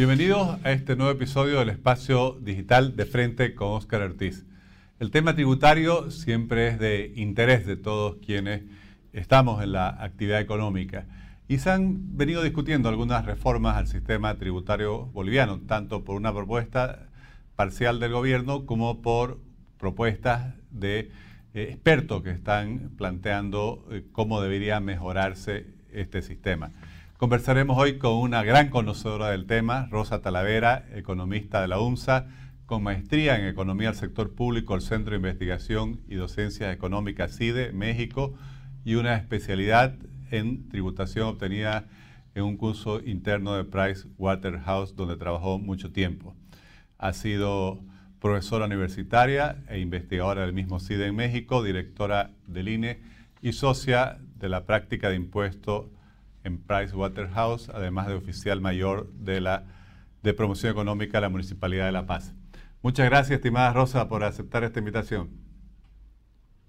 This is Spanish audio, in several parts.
Bienvenidos a este nuevo episodio del espacio digital de frente con Oscar Ortiz. El tema tributario siempre es de interés de todos quienes estamos en la actividad económica y se han venido discutiendo algunas reformas al sistema tributario boliviano, tanto por una propuesta parcial del gobierno como por propuestas de eh, expertos que están planteando eh, cómo debería mejorarse este sistema. Conversaremos hoy con una gran conocedora del tema, Rosa Talavera, economista de la UMSA, con maestría en Economía del Sector Público, el Centro de Investigación y Docencias Económicas CIDE, México, y una especialidad en tributación obtenida en un curso interno de Price Waterhouse, donde trabajó mucho tiempo. Ha sido profesora universitaria e investigadora del mismo CIDE en México, directora del INE y socia de la práctica de impuestos en Price Waterhouse, además de oficial mayor de la de promoción económica de la Municipalidad de La Paz. Muchas gracias, estimada Rosa, por aceptar esta invitación.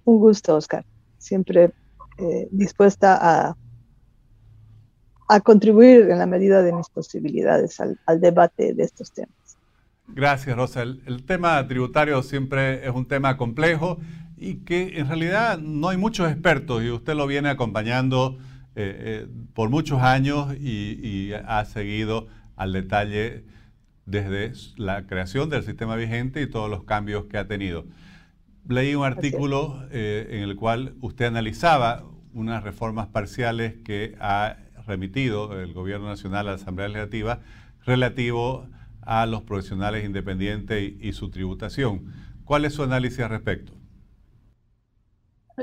Un gusto, Oscar. Siempre eh, dispuesta a, a contribuir en la medida de mis posibilidades al, debate de estos temas. Gracias, Rosa. El, tema tributario siempre es un tema complejo y que en realidad no hay muchos expertos y usted lo viene acompañando eh, eh, por muchos años y, ha seguido al detalle desde la creación del sistema vigente y todos los cambios que ha tenido. Leí un artículo eh, en el cual usted analizaba unas reformas parciales que ha remitido el Gobierno Nacional a la Asamblea Legislativa relativo a los profesionales independientes y su tributación. ¿Cuál es su análisis al respecto?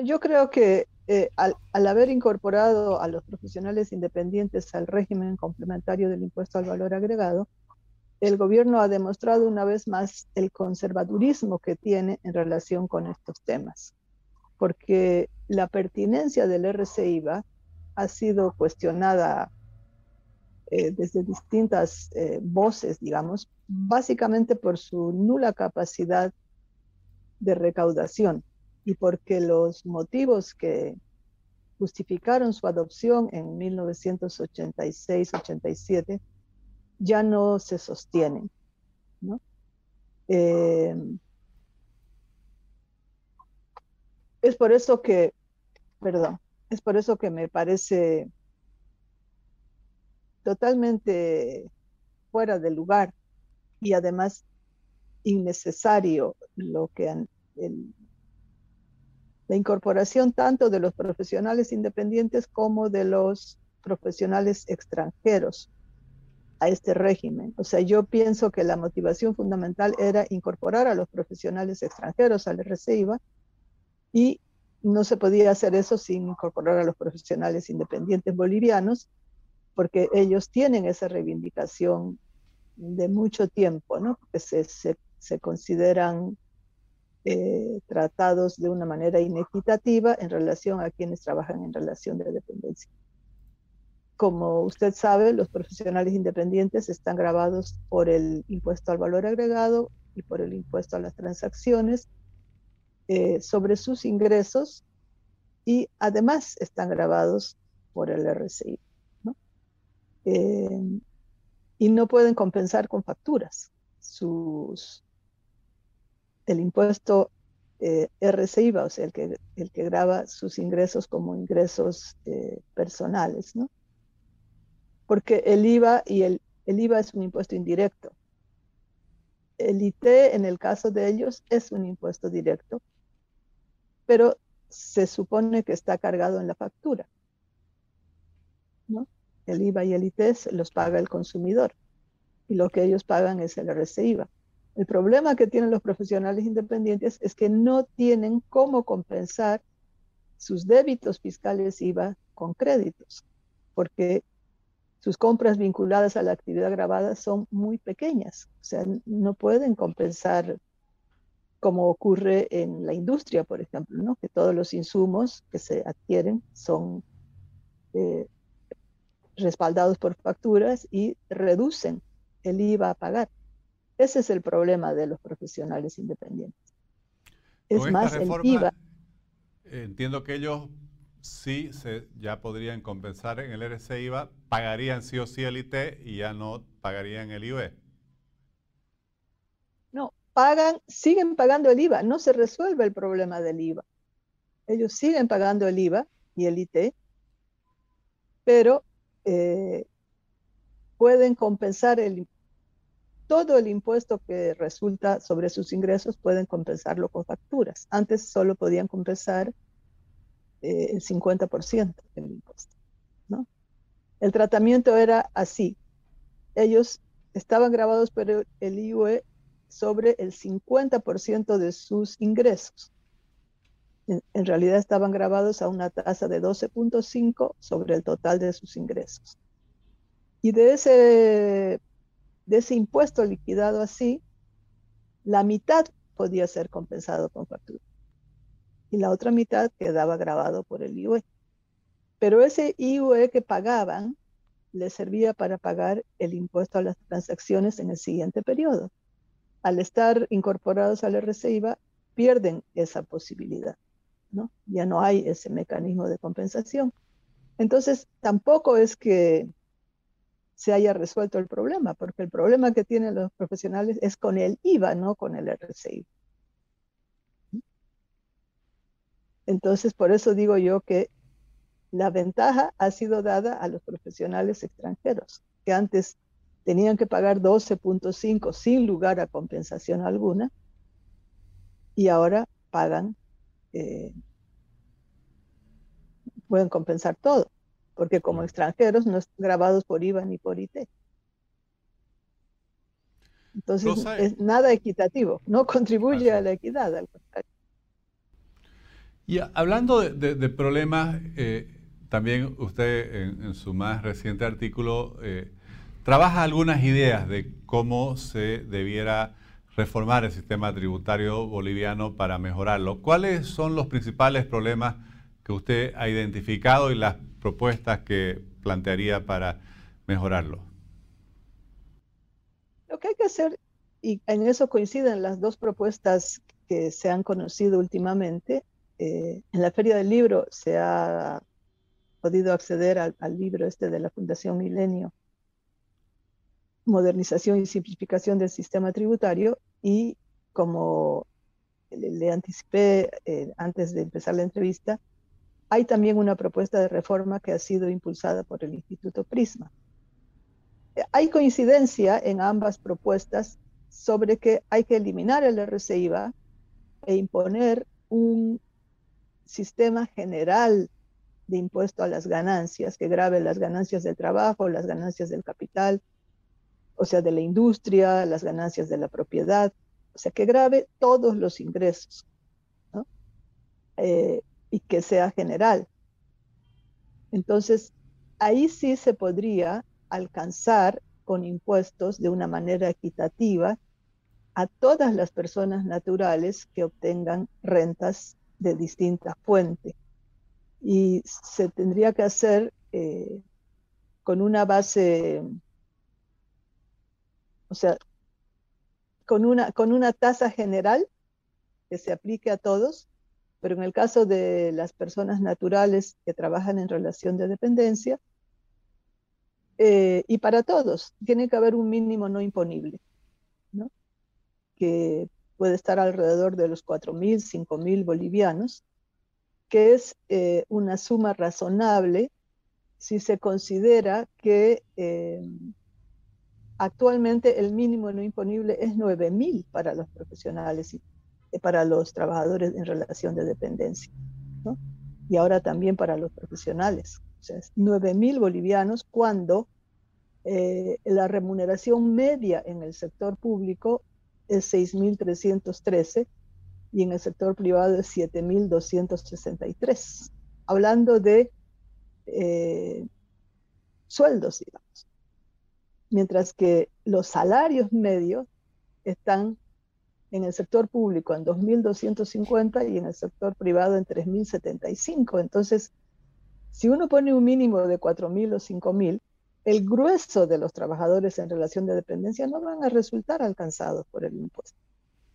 Yo creo que eh, al, haber incorporado a los profesionales independientes al régimen complementario del impuesto al valor agregado, el gobierno ha demostrado una vez más el conservadurismo que tiene en relación con estos temas, porque la pertinencia del RCIVA ha sido cuestionada eh, desde distintas eh, voces, digamos, básicamente por su nula capacidad de recaudación y porque los motivos que justificaron su adopción en 1986-87 ya no se sostienen. Eh, es por eso que, perdón, es por eso que me parece totalmente fuera de lugar y además innecesario lo que han, la incorporación tanto de los profesionales independientes como de los profesionales extranjeros a este régimen. O sea, yo pienso que la motivación fundamental era incorporar a los profesionales extranjeros al RCIVA y no se podía hacer eso sin incorporar a los profesionales independientes bolivianos, porque ellos tienen esa reivindicación de mucho tiempo, ¿no? Se, se, se consideran eh, tratados de una manera inequitativa en relación a quienes trabajan en relación de dependencia. Como usted sabe, los profesionales independientes están grabados por el impuesto al valor agregado y por el impuesto a las transacciones eh, sobre sus ingresos y además están grabados por el RCI. Eh, y no pueden compensar con facturas sus, el impuesto eh, RCIVA, o sea, el que, el que graba sus ingresos como ingresos eh, personales, ¿no? Porque el IVA y el, el IVA es un impuesto indirecto. El IT, en el caso de ellos, es un impuesto directo, pero se supone que está cargado en la factura. ¿no? El IVA y el IT los paga el consumidor y lo que ellos pagan es el RCIVA. El problema que tienen los profesionales independientes es que no tienen cómo compensar sus débitos fiscales IVA con créditos, porque sus compras vinculadas a la actividad grabada son muy pequeñas, o sea, no pueden compensar como ocurre en la industria, por ejemplo, que todos los insumos que se adquieren son eh, respaldados por facturas y reducen el IVA a pagar. Ese es el problema de los profesionales independientes. Es más, el IVA. Entiendo que ellos sí se, ya podrían compensar en el RC IVA, pagarían sí o sí el IT y ya no pagarían el IVA. No, pagan, siguen pagando el IVA, no se resuelve el problema del IVA. Ellos siguen pagando el IVA y el IT, pero eh, pueden compensar el, todo el impuesto que resulta sobre sus ingresos, pueden compensarlo con facturas. Antes solo podían compensar eh, el 50% del impuesto. ¿no? El tratamiento era así. Ellos estaban grabados por el IUE sobre el 50% de sus ingresos. En, realidad estaban grabados a una tasa de 12.5 sobre el total de sus ingresos. Y de ese, de ese impuesto liquidado así, la mitad podía ser compensado con factura y la otra mitad quedaba grabado por el IUE. Pero ese IUE que pagaban les servía para pagar el impuesto a las transacciones en el siguiente periodo. Al estar incorporados al RCIVA, pierden esa posibilidad, ¿no? Ya no hay ese mecanismo de compensación. Entonces, tampoco es que se haya resuelto el problema, porque el problema que tienen los profesionales es con el IVA, no con el RCIVA. Entonces, por eso digo yo que la ventaja ha sido dada a los profesionales extranjeros, que antes tenían que pagar 12.5 sin lugar a compensación alguna, y ahora pagan, eh, pueden compensar todo, porque como extranjeros no están grabados por IVA ni por IT. Entonces, es nada equitativo, no contribuye a la equidad, al contrario. Y hablando de, problemas, eh, también usted en, su más reciente artículo eh, trabaja algunas ideas de cómo se debiera reformar el sistema tributario boliviano para mejorarlo. ¿Cuáles son los principales problemas que usted ha identificado y las propuestas que plantearía para mejorarlo? Lo que hay que hacer, y en eso coinciden las dos propuestas que se han conocido últimamente, eh, en la Feria del Libro se ha podido acceder al, libro este de la Fundación Milenio, Modernización y Simplificación del Sistema Tributario, y como le, anticipé eh, antes de empezar la entrevista, hay también una propuesta de reforma que ha sido impulsada por el Instituto Prisma. Eh, hay coincidencia en ambas propuestas sobre que hay que eliminar el RCIVA e imponer un sistema general de impuesto a las ganancias, que grave las ganancias del trabajo, las ganancias del capital, o sea, de la industria, las ganancias de la propiedad, o sea, que grave todos los ingresos, eh, y que sea general. Entonces, ahí sí se podría alcanzar con impuestos de una manera equitativa a todas las personas naturales que obtengan rentas de distinta fuente. Y se tendría que hacer eh, con una base, o sea, con una, con una tasa general que se aplique a todos, pero en el caso de las personas naturales que trabajan en relación de dependencia, eh, y para todos, tiene que haber un mínimo no imponible, que puede estar alrededor de los 4.000, 5.000 bolivianos, que es eh, una suma razonable si se considera que eh, actualmente el mínimo no imponible es 9.000 para los profesionales para los trabajadores en relación de dependencia, y ahora también para los profesionales. O sea, 9.000 bolivianos cuando la remuneración media en el sector público es 6.313 y en el sector privado es 7.263. Hablando de eh, sueldos, digamos. Mientras que los salarios medios están en el sector público en 2.250 y en el sector privado en 3.075. Entonces, si uno pone un mínimo de 4.000 o 5.000, el grueso de los trabajadores en relación de dependencia no van a resultar alcanzados por el impuesto.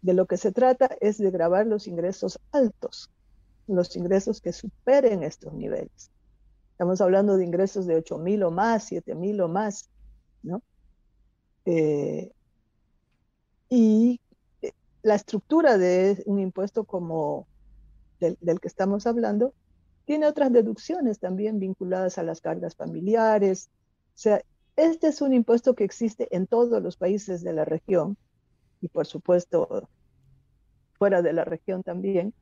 De lo que se trata es de grabar los ingresos altos, los ingresos que superen estos niveles. Estamos hablando de ingresos de 8 mil o más, 7 mil o más, ¿no? Eh, y la estructura de un impuesto como del, del, que estamos hablando tiene otras deducciones también vinculadas a las cargas familiares. O sea, este es un impuesto que existe en todos los países de la región y por supuesto fuera de la región también.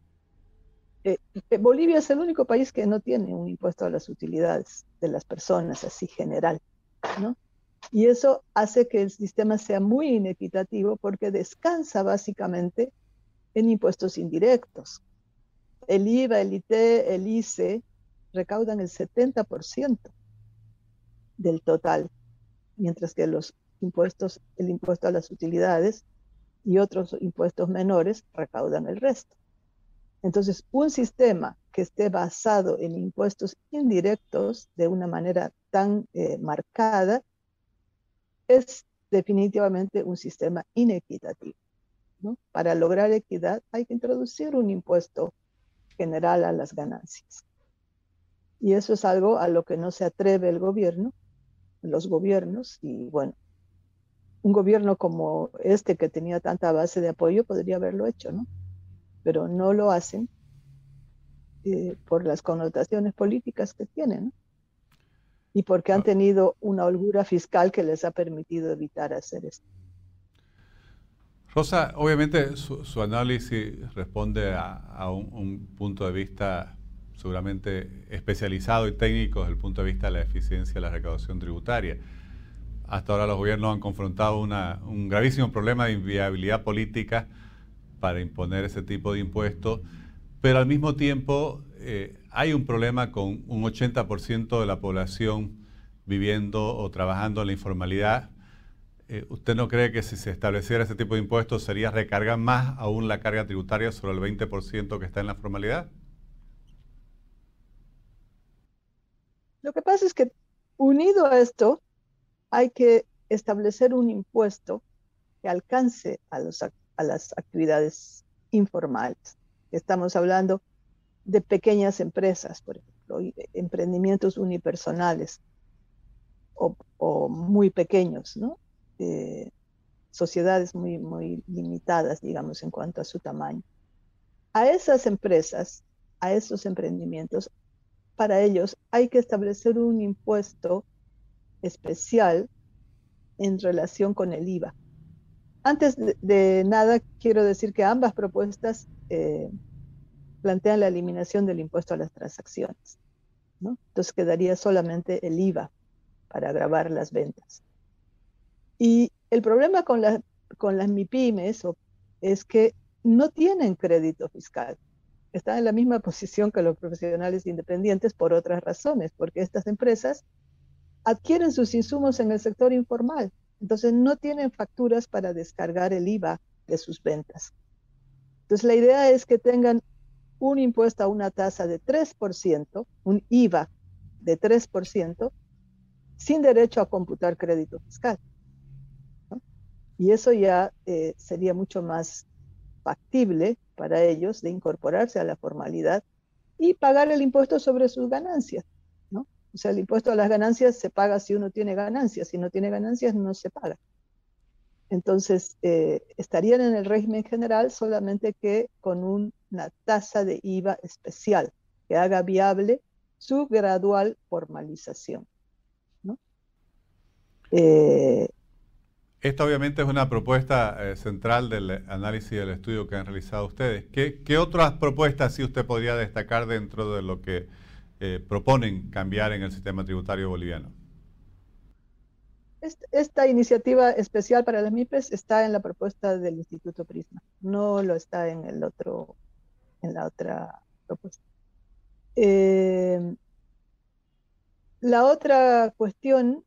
Eh, eh, Bolivia es el único país que no tiene un impuesto a las utilidades de las personas, así general, ¿no? Y eso hace que el sistema sea muy inequitativo porque descansa básicamente en impuestos indirectos. El IVA, el IT, el ICE recaudan el 70% del total, mientras que los impuestos, el impuesto a las utilidades y otros impuestos menores recaudan el resto. Entonces, un sistema que esté basado en impuestos indirectos de una manera tan eh, marcada es definitivamente un sistema inequitativo. Para lograr equidad hay que introducir un impuesto general a las ganancias. Y eso es algo a lo que no se atreve el gobierno, los gobiernos, y bueno, un gobierno como este que tenía tanta base de apoyo podría haberlo hecho, ¿no? Pero no lo hacen eh, por las connotaciones políticas que tienen, Y porque han tenido una holgura fiscal que les ha permitido evitar hacer esto. Rosa, obviamente su, análisis responde a, un, punto de vista seguramente especializado y técnico desde el punto de vista de la eficiencia de la recaudación tributaria. Hasta ahora los gobiernos han confrontado un gravísimo problema de inviabilidad política para imponer ese tipo de impuestos, pero al mismo tiempo eh, hay un problema con un 80% de la población viviendo o trabajando en la informalidad eh, ¿usted no cree que si se estableciera ese tipo de impuestos sería recargar más aún la carga tributaria sobre el 20% que está en la formalidad? Lo que pasa es que unido a esto hay que establecer un impuesto que alcance a, a las actividades informales. Estamos hablando de pequeñas empresas, por ejemplo, emprendimientos unipersonales o, muy pequeños, ¿no? sociedades muy, muy limitadas, digamos, en cuanto a su tamaño. A esas empresas, a esos emprendimientos, para ellos hay que establecer un impuesto especial en relación con el IVA. Antes de, nada, quiero decir que ambas propuestas eh, plantean la eliminación del impuesto a las transacciones. Entonces quedaría solamente el IVA para grabar las ventas. Y el problema con, con las MIPIMES es que no tienen crédito fiscal. Están en la misma posición que los profesionales independientes por otras razones, porque estas empresas adquieren sus insumos en el sector informal, entonces no tienen facturas para descargar el IVA de sus ventas. Entonces la idea es que tengan un impuesto a una tasa de 3%, un IVA de 3%, sin derecho a computar crédito fiscal. Y eso ya eh, sería mucho más factible para ellos de incorporarse a la formalidad y pagar el impuesto sobre sus ganancias. ¿no? O sea, el impuesto a las ganancias se paga si uno tiene ganancias, si no tiene ganancias no se paga. Entonces, eh, estarían en el régimen general solamente que con una tasa de IVA especial que haga viable su gradual formalización. ¿no? Eh, esta obviamente es una propuesta eh, central del análisis del estudio que han realizado ustedes. ¿Qué, otras propuestas sí usted podría destacar dentro de lo que eh, proponen cambiar en el sistema tributario boliviano? Esta iniciativa especial para las MIPES está en la propuesta del Instituto Prisma, no lo está en el otro, en la otra propuesta. Eh, la otra cuestión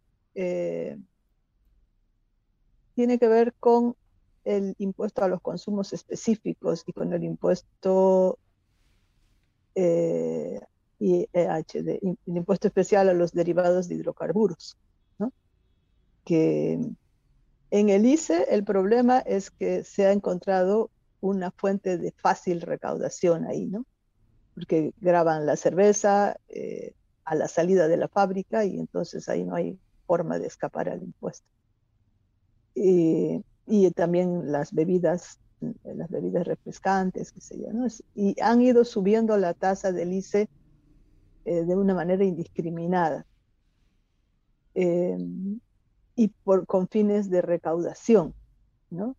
tiene que ver con el impuesto a los consumos específicos y con el impuesto eh, IEH, el impuesto especial a los derivados de hidrocarburos. ¿no? Que en el ICE el problema es que se ha encontrado una fuente de fácil recaudación ahí, ¿no? porque graban la cerveza eh, a la salida de la fábrica y entonces ahí no hay forma de escapar al impuesto. y también las bebidas, las bebidas refrescantes, qué sé yo, ¿no? Y han ido subiendo la tasa del ICE eh, de una manera indiscriminada eh, y por, con fines de recaudación, ¿no?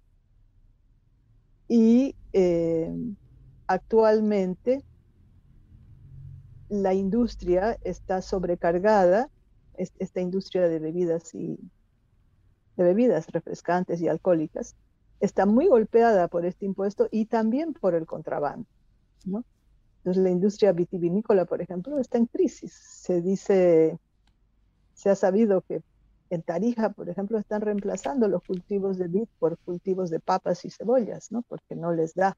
Y eh, actualmente la industria está sobrecargada, esta industria de bebidas y de bebidas refrescantes y alcohólicas, está muy golpeada por este impuesto y también por el contrabando. Entonces la industria vitivinícola, por ejemplo, está en crisis. Se dice, se ha sabido que en Tarija, por ejemplo, están reemplazando los cultivos de vid por cultivos de papas y cebollas, ¿no? Porque no les da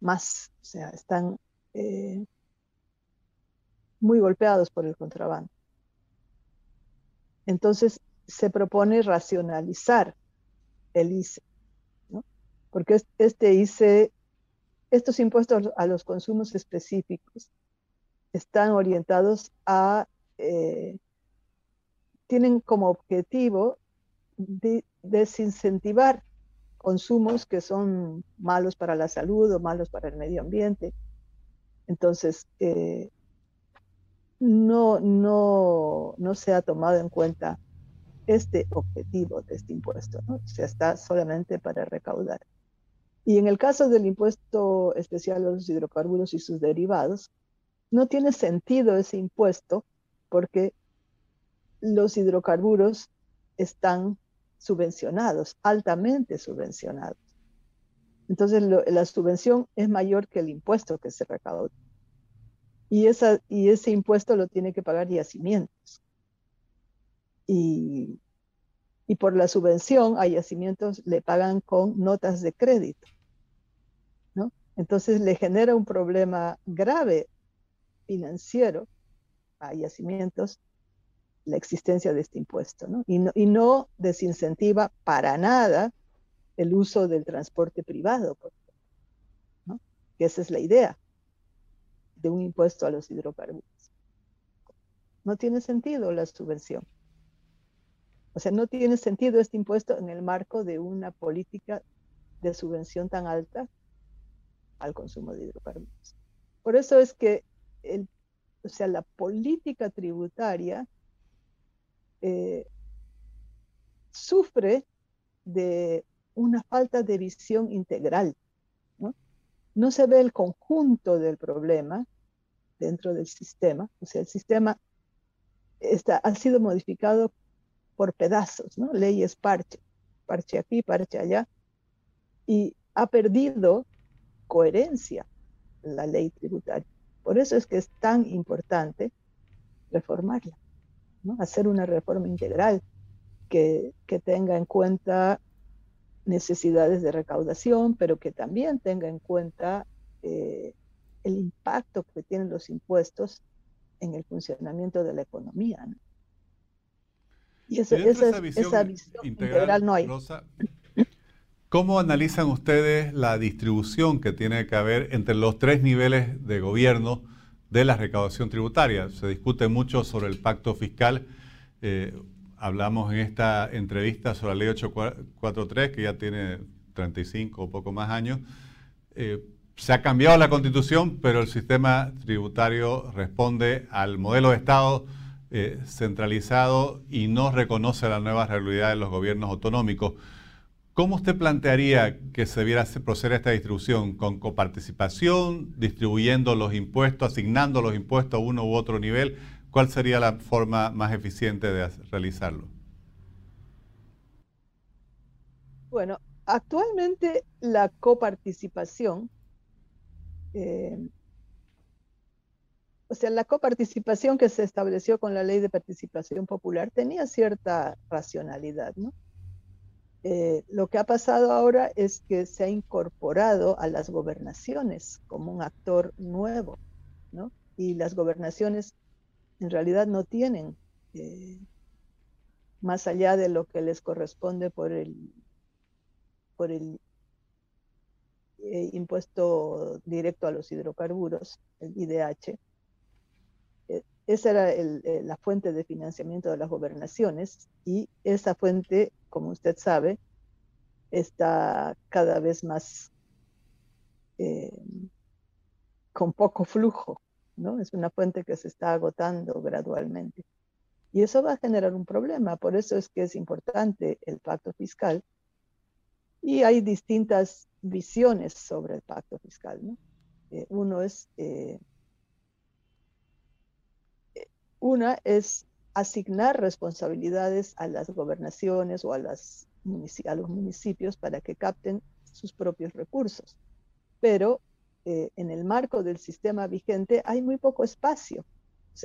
más, o sea, están eh, muy golpeados por el contrabando. Entonces, se propone racionalizar el ICE, ¿no? porque este ICE, estos impuestos a los consumos específicos están orientados a, eh, tienen como objetivo desincentivar consumos que son malos para la salud o malos para el medio ambiente. Entonces, eh, no, no, no se ha tomado en cuenta este objetivo de este impuesto, ¿no? O está solamente para recaudar. Y en el caso del impuesto especial a los hidrocarburos y sus derivados, no tiene sentido ese impuesto porque los hidrocarburos están subvencionados, altamente subvencionados. Entonces la subvención es mayor que el impuesto que se recauda. Y, ese impuesto lo tiene que pagar yacimientos y, por la subvención a yacimientos le pagan con notas de crédito. Entonces le genera un problema grave financiero a yacimientos la existencia de este impuesto, ¿no? Y, no, y no desincentiva para nada el uso del transporte privado, ¿no? que esa es la idea de un impuesto a los hidrocarburos. No tiene sentido la subvención. O sea, no tiene sentido este impuesto en el marco de una política de subvención tan alta al consumo de hidrocarburos. Por eso es que o sea, la política tributaria eh, sufre de una falta de visión integral. ¿no? se ve el conjunto del problema dentro del sistema. O sea, el sistema ha sido modificado por pedazos, ¿no? Leyes parche, parche aquí, parche allá, y ha perdido coherencia la ley tributaria. Por eso es que es tan importante reformarla, ¿no? hacer una reforma integral que, tenga en cuenta necesidades de recaudación, pero que también tenga en cuenta eh, el impacto que tienen los impuestos en el funcionamiento de la economía. ¿no? Y esa, visión, integral, no hay. ¿Cómo analizan ustedes la distribución que tiene que haber entre los tres niveles de gobierno de la recaudación tributaria? Se discute mucho sobre el pacto fiscal. Eh, hablamos en esta entrevista sobre la ley 843, que ya tiene 35 o poco más años. Eh, se ha cambiado la constitución, pero el sistema tributario responde al modelo de Estado eh, centralizado y no reconoce la nueva realidad de los gobiernos autonómicos. ¿Cómo usted plantearía que se debiera proceder esta distribución? ¿Con coparticipación, distribuyendo los impuestos, asignando los impuestos a uno u otro nivel? ¿Cuál sería la forma más eficiente de realizarlo? Bueno, actualmente la coparticipación eh, o sea, la coparticipación que se estableció con la ley de participación popular tenía cierta racionalidad, ¿no? Eh, lo que ha pasado ahora es que se ha incorporado a las gobernaciones como un actor nuevo, ¿no? Y las gobernaciones en realidad no tienen, eh, más allá de lo que les corresponde por el, por el eh, impuesto directo a los hidrocarburos, el IDH. Eh, esa era la fuente de financiamiento de las gobernaciones y esa fuente, como usted sabe, está cada vez más con poco flujo, ¿no? Es una fuente que se está agotando gradualmente. Y eso va a generar un problema, por eso es que es importante el pacto fiscal. Y hay distintas visiones sobre el pacto fiscal. ¿no? Eh, uno es, eh, una es asignar responsabilidades a las gobernaciones o a, los municipios para que capten sus propios recursos. Pero eh, en el marco del sistema vigente hay muy poco espacio.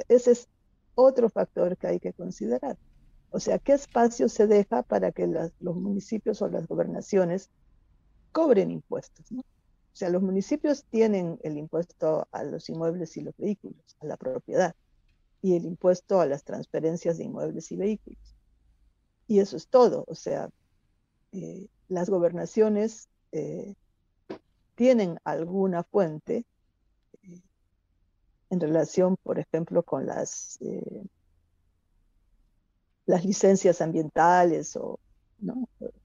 ese es otro factor que hay que considerar. O sea, ¿qué espacio se deja para que los municipios o las gobernaciones cobren impuestos? ¿no? O sea, los municipios tienen el impuesto a los inmuebles y los vehículos, a la propiedad, y el impuesto a las transferencias de inmuebles y vehículos. Y eso es todo. O sea, eh, las gobernaciones eh, tienen alguna fuente eh, en relación, por ejemplo, con las, las licencias ambientales o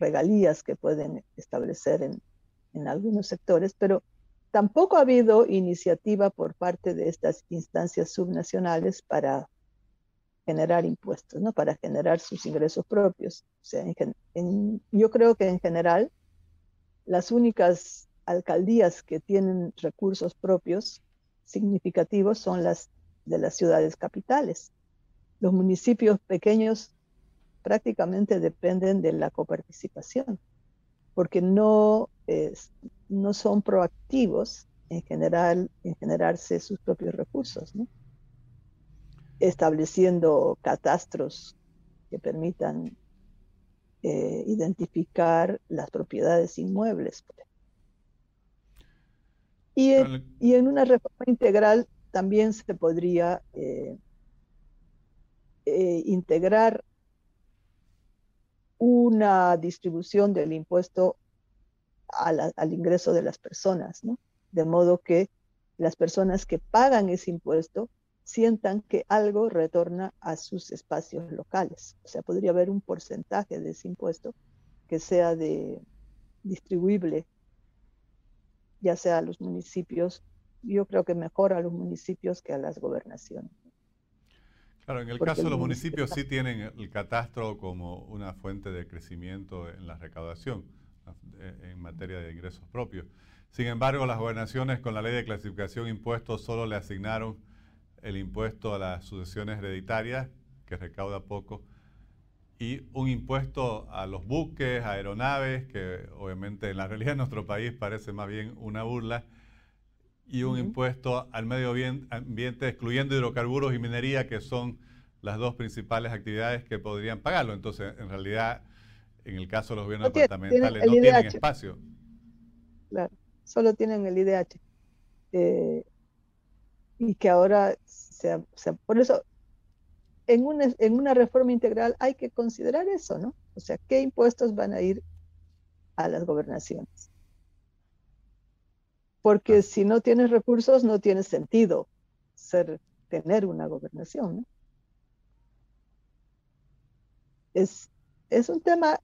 regalías que pueden establecer en, en algunos sectores, pero tampoco ha habido iniciativa por parte de estas instancias subnacionales para generar impuestos, ¿no? para generar sus ingresos propios. O sea, yo creo que en general las únicas alcaldías que tienen recursos propios significativos son las de las ciudades capitales. Los municipios pequeños prácticamente dependen de la coparticipación, porque no, no son proactivos en, general, en generarse sus propios recursos, estableciendo catastros que permitan eh, identificar las propiedades inmuebles, por y en, una reforma integral también se podría eh, eh, integrar una distribución del impuesto al ingreso de las personas, ¿no? De modo que las personas que pagan ese impuesto sientan que algo retorna a sus espacios locales. O sea, podría haber un porcentaje de ese impuesto que sea de distribuible ya sea a los municipios, yo creo que mejor a los municipios que a las gobernaciones. Claro, en el caso de los municipios sí tienen el catastro como una fuente de crecimiento en la recaudación en materia de ingresos propios. Sin embargo, las gobernaciones con la ley de clasificación de impuestos solo le asignaron el impuesto a las sucesiones hereditarias, que recauda poco, y un impuesto a los buques, aeronaves, que obviamente en la realidad de nuestro país parece más bien una burla, y un impuesto al medio ambiente, excluyendo hidrocarburos y minería, que son las dos principales actividades que podrían pagarlo. Entonces, en realidad, en el caso de los gobiernos departamentales, no tienen espacio. Claro, solo tienen el IDH. Eh, y que ahora, se, por eso en una, reforma integral hay que considerar eso, ¿no? O sea, ¿qué impuestos van a ir a las gobernaciones? Porque si no tienes recursos, no tiene sentido ser, tener una gobernación, ¿no? Es, es un tema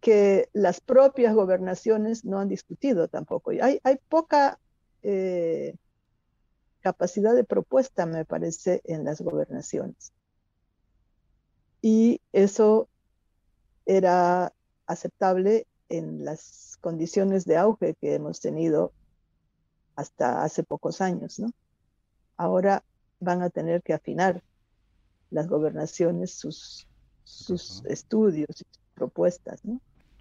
que las propias gobernaciones no han discutido tampoco. Y hay, hay poca eh, capacidad de propuesta, me parece, en las gobernaciones y eso era aceptable en las condiciones de auge que hemos tenido hasta hace pocos años, ¿no? Ahora van a tener que afinar las gobernaciones sus, sus estudios propuestas.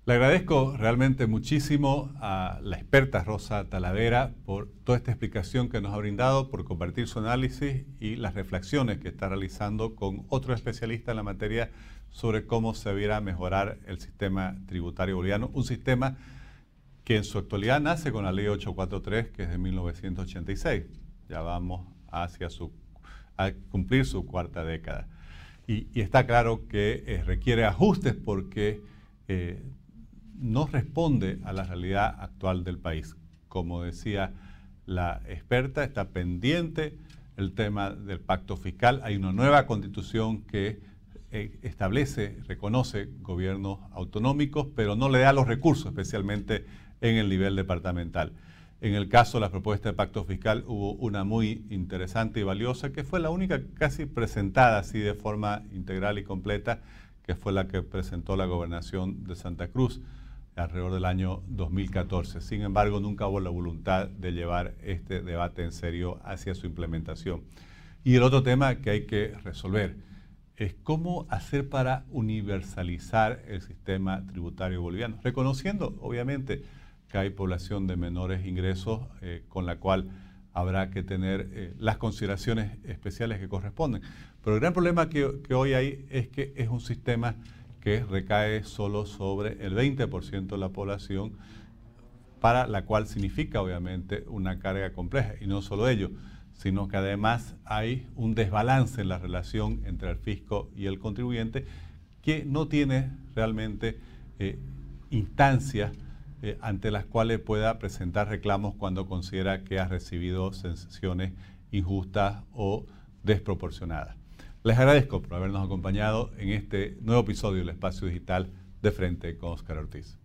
Le agradezco realmente muchísimo a la experta Rosa Talavera por toda esta explicación que nos ha brindado, por compartir su análisis y las reflexiones que está realizando con otro especialista en la materia sobre cómo se debiera mejorar el sistema tributario boliviano, un sistema que en su actualidad nace con la ley 843, que es de 1986. Ya vamos hacia su, a cumplir su cuarta década. Y, está claro que eh, requiere ajustes porque... Eh, no responde a la realidad actual del país. como decía la experta, está pendiente el tema del pacto fiscal. Hay una nueva constitución que eh, establece, reconoce gobiernos autonómicos, pero no le da los recursos, especialmente en el nivel departamental. En el caso de la propuesta de pacto fiscal hubo una muy interesante y valiosa, que fue la única casi presentada así de forma integral y completa, que fue la que presentó la gobernación de Santa Cruz alrededor del año 2014. Sin embargo, nunca hubo la voluntad de llevar este debate en serio hacia su implementación. Y el otro tema que hay que resolver es cómo hacer para universalizar el sistema tributario boliviano, reconociendo, obviamente, que hay población de menores ingresos eh, con la cual habrá que tener eh, las consideraciones especiales que corresponden. Pero el gran problema que, hoy hay es que es un sistema que recae solo sobre el 20% de la población, para la cual significa obviamente una carga compleja. Y no solo ello, sino que además hay un desbalance en la relación entre el fisco y el contribuyente que no tiene realmente eh, instancias eh, ante las cuales pueda presentar reclamos cuando considera que ha recibido sensaciones injustas o desproporcionadas. Les agradezco por habernos acompañado en este nuevo episodio del Espacio Digital de Frente con Oscar Ortiz.